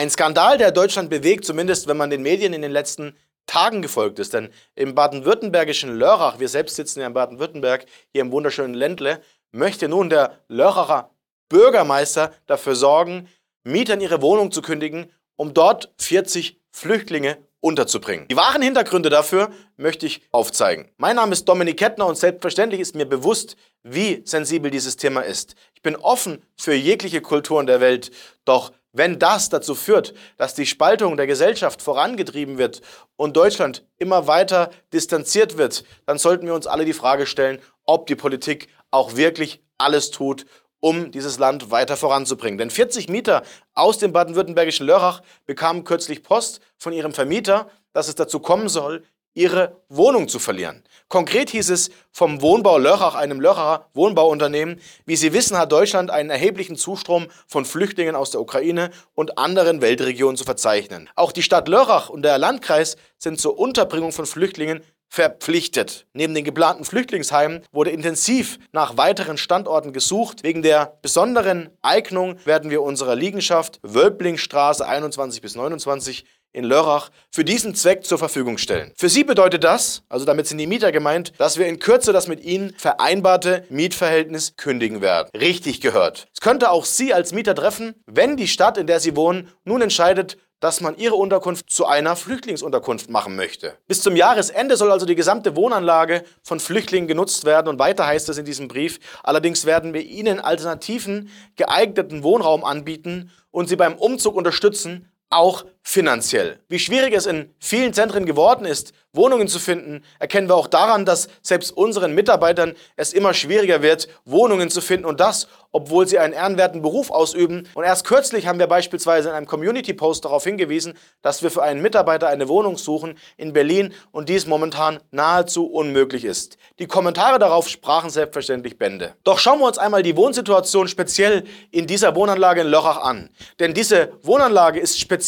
Ein Skandal, der Deutschland bewegt, zumindest wenn man den Medien in den letzten Tagen gefolgt ist. Denn im baden-württembergischen Lörrach, wir selbst sitzen ja in Baden-Württemberg, hier im wunderschönen Ländle, möchte nun der Lörracher Bürgermeister dafür sorgen, Mietern ihre Wohnung zu kündigen, um dort 40 Flüchtlinge unterzubringen. Die wahren Hintergründe dafür möchte ich aufzeigen. Mein Name ist Dominik Kettner und selbstverständlich ist mir bewusst, wie sensibel dieses Thema ist. Ich bin offen für jegliche Kulturen der Welt, doch wenn das dazu führt, dass die Spaltung der Gesellschaft vorangetrieben wird und Deutschland immer weiter distanziert wird, dann sollten wir uns alle die Frage stellen, ob die Politik auch wirklich alles tut, um dieses Land weiter voranzubringen. Denn 40 Mieter aus dem baden-württembergischen Lörrach bekamen kürzlich Post von ihrem Vermieter, dass es dazu kommen soll, ihre Wohnung zu verlieren. Konkret hieß es vom Wohnbau Lörrach, einem Lörracher Wohnbauunternehmen, wie Sie wissen, hat Deutschland einen erheblichen Zustrom von Flüchtlingen aus der Ukraine und anderen Weltregionen zu verzeichnen. Auch die Stadt Lörrach und der Landkreis sind zur Unterbringung von Flüchtlingen verpflichtet. Neben den geplanten Flüchtlingsheimen wurde intensiv nach weiteren Standorten gesucht. Wegen der besonderen Eignung werden wir unserer Liegenschaft Wölblingstraße 21 bis 29 in Lörrach für diesen Zweck zur Verfügung stellen. Für Sie bedeutet das, also damit sind die Mieter gemeint, dass wir in Kürze das mit Ihnen vereinbarte Mietverhältnis kündigen werden. Richtig gehört. Es könnte auch Sie als Mieter treffen, wenn die Stadt, in der Sie wohnen, nun entscheidet, dass man ihre Unterkunft zu einer Flüchtlingsunterkunft machen möchte. Bis zum Jahresende soll also die gesamte Wohnanlage von Flüchtlingen genutzt werden und weiter heißt es in diesem Brief, allerdings werden wir ihnen alternativen, geeigneten Wohnraum anbieten und sie beim Umzug unterstützen, auch finanziell. Wie schwierig es in vielen Zentren geworden ist, Wohnungen zu finden, erkennen wir auch daran, dass selbst unseren Mitarbeitern es immer schwieriger wird, Wohnungen zu finden und das, obwohl sie einen ehrenwerten Beruf ausüben. Und erst kürzlich haben wir beispielsweise in einem Community-Post darauf hingewiesen, dass wir für einen Mitarbeiter eine Wohnung suchen in Berlin und dies momentan nahezu unmöglich ist. Die Kommentare darauf sprachen selbstverständlich Bände. Doch schauen wir uns einmal die Wohnsituation speziell in dieser Wohnanlage in Lörrach an. Denn diese Wohnanlage ist speziell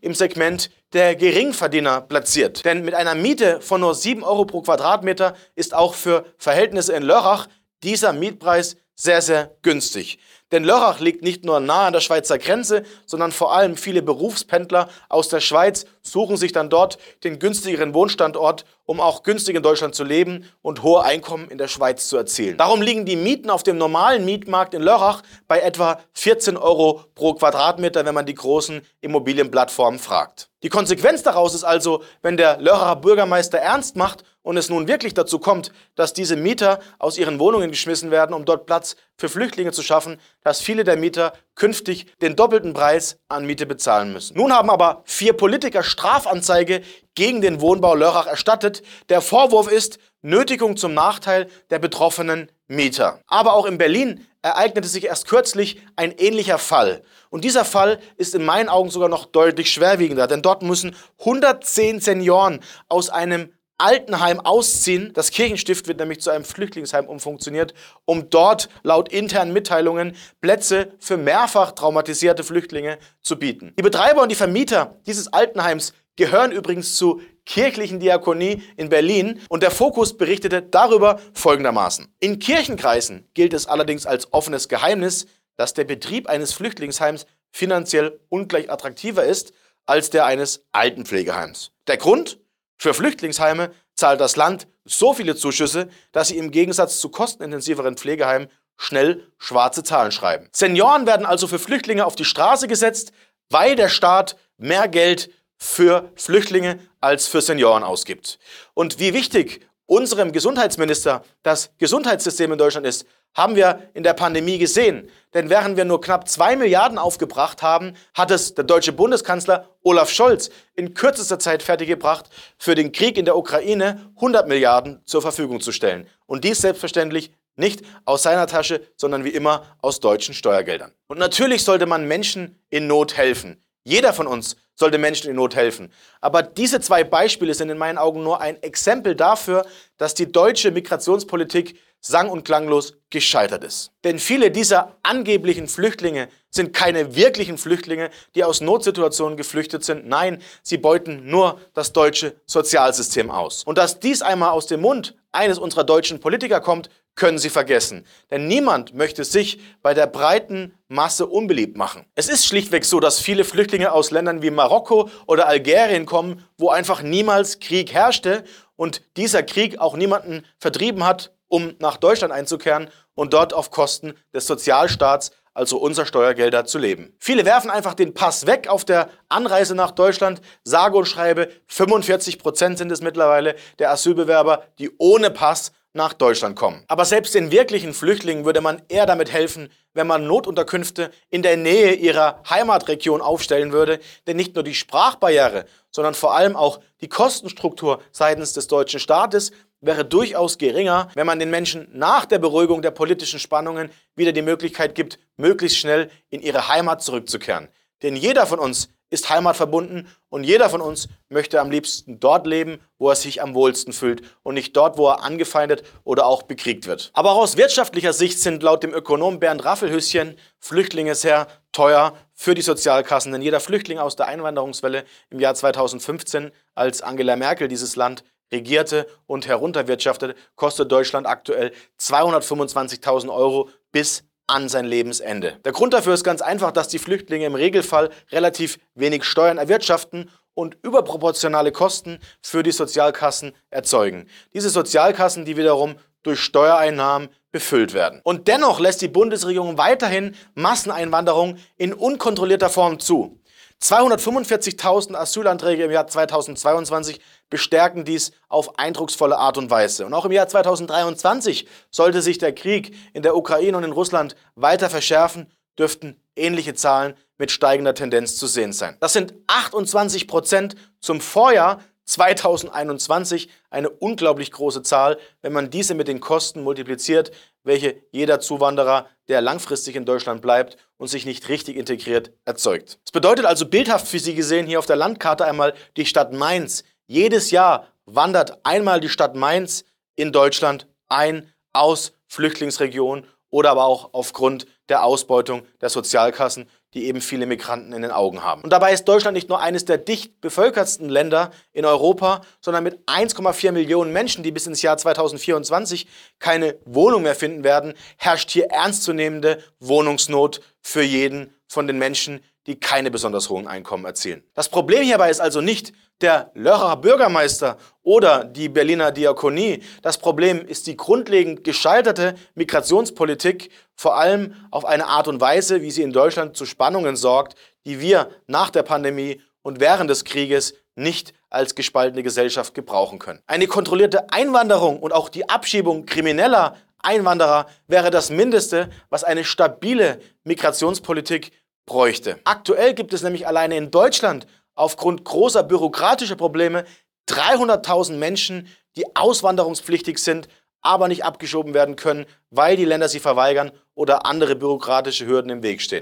im Segment der Geringverdiener platziert. Denn mit einer Miete von nur 7 Euro pro Quadratmeter ist auch für Verhältnisse in Lörrach dieser Mietpreis sehr, sehr günstig. Denn Lörrach liegt nicht nur nahe an der Schweizer Grenze, sondern vor allem viele Berufspendler aus der Schweiz suchen sich dann dort den günstigeren Wohnstandort, um auch günstig in Deutschland zu leben und hohe Einkommen in der Schweiz zu erzielen. Darum liegen die Mieten auf dem normalen Mietmarkt in Lörrach bei etwa 14 Euro pro Quadratmeter, wenn man die großen Immobilienplattformen fragt. Die Konsequenz daraus ist also, wenn der Lörracher Bürgermeister ernst macht und es nun wirklich dazu kommt, dass diese Mieter aus ihren Wohnungen geschmissen werden, um dort Platz für Flüchtlinge zu schaffen, dass viele der Mieter künftig den doppelten Preis an Miete bezahlen müssen. Nun haben aber vier Politiker Strafanzeige gegen den Wohnbau Lörrach erstattet. Der Vorwurf ist Nötigung zum Nachteil der betroffenen Mieter. Aber auch in Berlin ereignete sich erst kürzlich ein ähnlicher Fall. Und dieser Fall ist in meinen Augen sogar noch deutlich schwerwiegender, denn dort müssen 110 Senioren aus einem Altenheim ausziehen. Das Kirchenstift wird nämlich zu einem Flüchtlingsheim umfunktioniert, um dort laut internen Mitteilungen Plätze für mehrfach traumatisierte Flüchtlinge zu bieten. Die Betreiber und die Vermieter dieses Altenheims gehören übrigens zur kirchlichen Diakonie in Berlin und der Fokus berichtete darüber folgendermaßen. In Kirchenkreisen gilt es allerdings als offenes Geheimnis, dass der Betrieb eines Flüchtlingsheims finanziell ungleich attraktiver ist als der eines Altenpflegeheims. Der Grund? Für Flüchtlingsheime zahlt das Land so viele Zuschüsse, dass sie im Gegensatz zu kostenintensiveren Pflegeheimen schnell schwarze Zahlen schreiben. Senioren werden also für Flüchtlinge auf die Straße gesetzt, weil der Staat mehr Geld für Flüchtlinge als für Senioren ausgibt. Und wie wichtig unserem Gesundheitsminister das Gesundheitssystem in Deutschland ist, haben wir in der Pandemie gesehen. Denn während wir nur knapp zwei Milliarden aufgebracht haben, hat es der deutsche Bundeskanzler Olaf Scholz in kürzester Zeit fertiggebracht, für den Krieg in der Ukraine 100 Milliarden zur Verfügung zu stellen. Und dies selbstverständlich nicht aus seiner Tasche, sondern wie immer aus deutschen Steuergeldern. Und natürlich sollte man Menschen in Not helfen. Jeder von uns sollte Menschen in Not helfen. Aber diese zwei Beispiele sind in meinen Augen nur ein Exempel dafür, dass die deutsche Migrationspolitik sang- und klanglos gescheitert ist. Denn viele dieser angeblichen Flüchtlinge sind keine wirklichen Flüchtlinge, die aus Notsituationen geflüchtet sind. Nein, sie beuten nur das deutsche Sozialsystem aus. Und dass dies einmal aus dem Mund eines unserer deutschen Politiker kommt, können Sie vergessen. Denn niemand möchte sich bei der breiten Masse unbeliebt machen. Es ist schlichtweg so, dass viele Flüchtlinge aus Ländern wie Marokko oder Algerien kommen, wo einfach niemals Krieg herrschte und dieser Krieg auch niemanden vertrieben hat, um nach Deutschland einzukehren und dort auf Kosten des Sozialstaats, also unser Steuergelder, zu leben. Viele werfen einfach den Pass weg auf der Anreise nach Deutschland. Sage und schreibe, 45 Prozent sind es mittlerweile der Asylbewerber, die ohne Pass nach Deutschland kommen. Aber selbst den wirklichen Flüchtlingen würde man eher damit helfen, wenn man Notunterkünfte in der Nähe ihrer Heimatregion aufstellen würde, denn nicht nur die Sprachbarriere, sondern vor allem auch die Kostenstruktur seitens des deutschen Staates wäre durchaus geringer, wenn man den Menschen nach der Beruhigung der politischen Spannungen wieder die Möglichkeit gibt, möglichst schnell in ihre Heimat zurückzukehren. Denn jeder von uns ist heimatverbunden und jeder von uns möchte am liebsten dort leben, wo er sich am wohlsten fühlt und nicht dort, wo er angefeindet oder auch bekriegt wird. Aber auch aus wirtschaftlicher Sicht sind laut dem Ökonom Bernd Raffelhüsschen Flüchtlinge sehr teuer für die Sozialkassen, denn jeder Flüchtling aus der Einwanderungswelle im Jahr 2015, als Angela Merkel dieses Land regierte und herunterwirtschaftete, kostet Deutschland aktuell 225.000 Euro bis an sein Lebensende. Der Grund dafür ist ganz einfach, dass die Flüchtlinge im Regelfall relativ wenig Steuern erwirtschaften und überproportionale Kosten für die Sozialkassen erzeugen. Diese Sozialkassen, die wiederum durch Steuereinnahmen befüllt werden. Und dennoch lässt die Bundesregierung weiterhin Masseneinwanderung in unkontrollierter Form zu. 245.000 Asylanträge im Jahr 2022 bestärken dies auf eindrucksvolle Art und Weise. Und auch im Jahr 2023 sollte sich der Krieg in der Ukraine und in Russland weiter verschärfen, dürften ähnliche Zahlen mit steigender Tendenz zu sehen sein. Das sind 28 Prozent zum Vorjahr 2021 eine unglaublich große Zahl, wenn man diese mit den Kosten multipliziert, welche jeder Zuwanderer, der langfristig in Deutschland bleibt und sich nicht richtig integriert, erzeugt. Das bedeutet also bildhaft für Sie gesehen hier auf der Landkarte einmal die Stadt Mainz. Jedes Jahr wandert einmal die Stadt Mainz in Deutschland ein aus Flüchtlingsregionen oder aber auch aufgrund der Ausbeutung der Sozialkassen die eben viele Migranten in den Augen haben. Und dabei ist Deutschland nicht nur eines der dicht bevölkertsten Länder in Europa, sondern mit 1,4 Millionen Menschen, die bis ins Jahr 2024 keine Wohnung mehr finden werden, herrscht hier ernstzunehmende Wohnungsnot für jeden von den Menschen, die keine besonders hohen Einkommen erzielen. Das Problem hierbei ist also nicht der Lörracher Bürgermeister oder die Berliner Diakonie. Das Problem ist die grundlegend gescheiterte Migrationspolitik, vor allem auf eine Art und Weise, wie sie in Deutschland zu Spannungen sorgt, die wir nach der Pandemie und während des Krieges nicht als gespaltene Gesellschaft gebrauchen können. Eine kontrollierte Einwanderung und auch die Abschiebung krimineller Einwanderer wäre das Mindeste, was eine stabile Migrationspolitik bräuchte. Aktuell gibt es nämlich alleine in Deutschland aufgrund großer bürokratischer Probleme 300.000 Menschen, die auswanderungspflichtig sind, aber nicht abgeschoben werden können, weil die Länder sie verweigern oder andere bürokratische Hürden im Weg stehen.